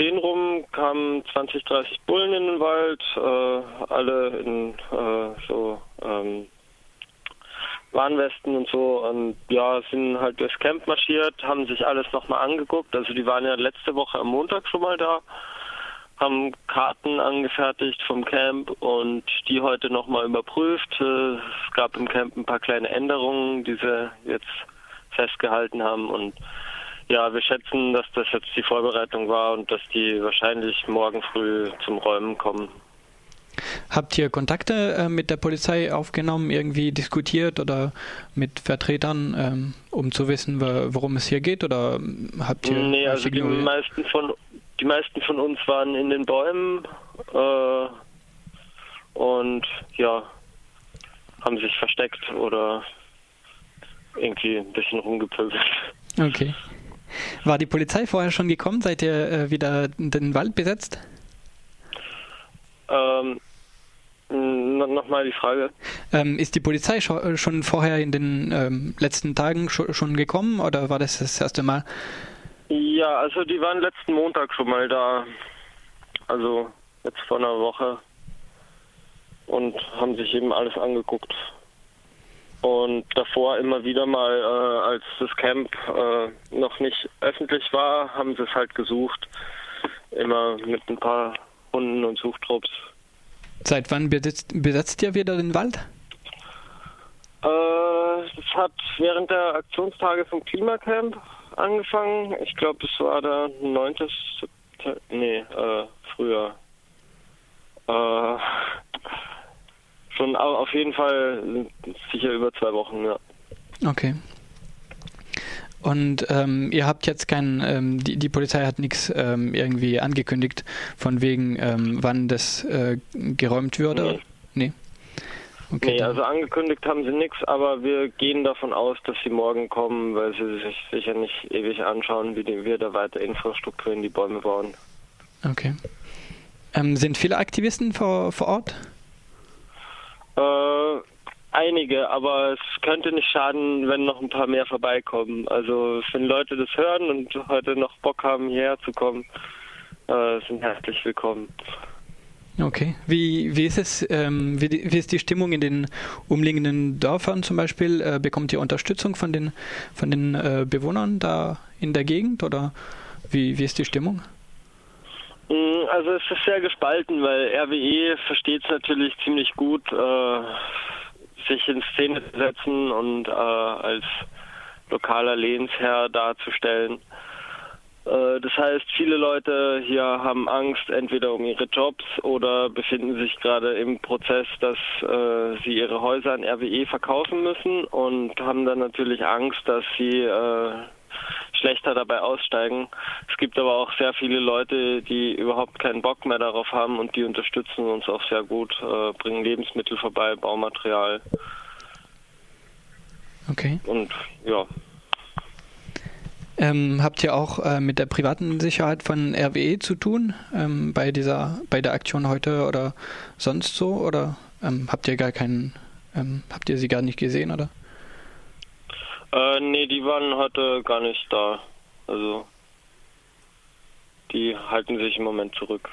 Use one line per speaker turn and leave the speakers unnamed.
10 rum kamen 20, 30 Bullen in den Wald, äh, alle in äh, so ähm, Warnwesten und so und ja, sind halt durchs Camp marschiert, haben sich alles nochmal angeguckt. Also die waren ja letzte Woche am Montag schon mal da, haben Karten angefertigt vom Camp und die heute nochmal überprüft. Äh, es gab im Camp ein paar kleine Änderungen, die sie jetzt festgehalten haben und ja, wir schätzen, dass das jetzt die Vorbereitung war und dass die wahrscheinlich morgen früh zum Räumen kommen.
Habt ihr Kontakte äh, mit der Polizei aufgenommen, irgendwie diskutiert oder mit Vertretern, ähm, um zu wissen, worum es hier geht? Oder habt ihr?
Nee, also die meisten von die meisten von uns waren in den Bäumen äh, und ja haben sich versteckt oder irgendwie ein bisschen rumgepöbelt.
Okay. War die Polizei vorher schon gekommen? Seid ihr äh, wieder den Wald besetzt?
Ähm, Nochmal die Frage.
Ähm, ist die Polizei schon vorher in den ähm, letzten Tagen schon gekommen oder war das das erste Mal?
Ja, also die waren letzten Montag schon mal da. Also jetzt vor einer Woche. Und haben sich eben alles angeguckt. Und davor immer wieder mal, äh, als das Camp äh, noch nicht öffentlich war, haben sie es halt gesucht. Immer mit ein paar Hunden und Suchtrupps.
Seit wann besetzt, besetzt ihr wieder den Wald?
Äh, das hat während der Aktionstage vom Klimacamp angefangen. Ich glaube, es war der 9. September. Nee, äh, früher. Äh, schon auf jeden Fall sicher über zwei Wochen, ja.
Okay. Und ähm, ihr habt jetzt kein, ähm, die, die Polizei hat nichts ähm, irgendwie angekündigt, von wegen, ähm, wann das äh, geräumt würde? Nee.
Nee, okay, nee also angekündigt haben sie nichts, aber wir gehen davon aus, dass sie morgen kommen, weil sie sich sicher nicht ewig anschauen, wie die, wir da weiter Infrastruktur in die Bäume bauen.
Okay. Ähm, sind viele Aktivisten vor, vor Ort?
Einige, aber es könnte nicht schaden, wenn noch ein paar mehr vorbeikommen. Also wenn Leute das hören und heute noch Bock haben, hierher zu kommen, äh, sind herzlich willkommen.
Okay. Wie, wie ist es, ähm, wie, wie, ist die Stimmung in den umliegenden Dörfern zum Beispiel? Äh, bekommt ihr Unterstützung von den, von den äh, Bewohnern da in der Gegend oder wie, wie ist die Stimmung?
Mm, also es ist sehr gespalten, weil RWE versteht es natürlich ziemlich gut, äh, sich in Szene zu setzen und äh, als lokaler Lehnsherr darzustellen. Äh, das heißt, viele Leute hier haben Angst entweder um ihre Jobs oder befinden sich gerade im Prozess, dass äh, sie ihre Häuser an RWE verkaufen müssen und haben dann natürlich Angst, dass sie äh, schlechter dabei aussteigen. Es gibt aber auch sehr viele Leute, die überhaupt keinen Bock mehr darauf haben und die unterstützen uns auch sehr gut, äh, bringen Lebensmittel vorbei, Baumaterial.
Okay.
Und ja.
Ähm, habt ihr auch äh, mit der privaten Sicherheit von RWE zu tun ähm, bei dieser, bei der Aktion heute oder sonst so? Oder ähm, habt ihr gar keinen, ähm, habt ihr sie gar nicht gesehen oder?
Äh, nee, die waren heute gar nicht da. Also die halten sich im Moment zurück.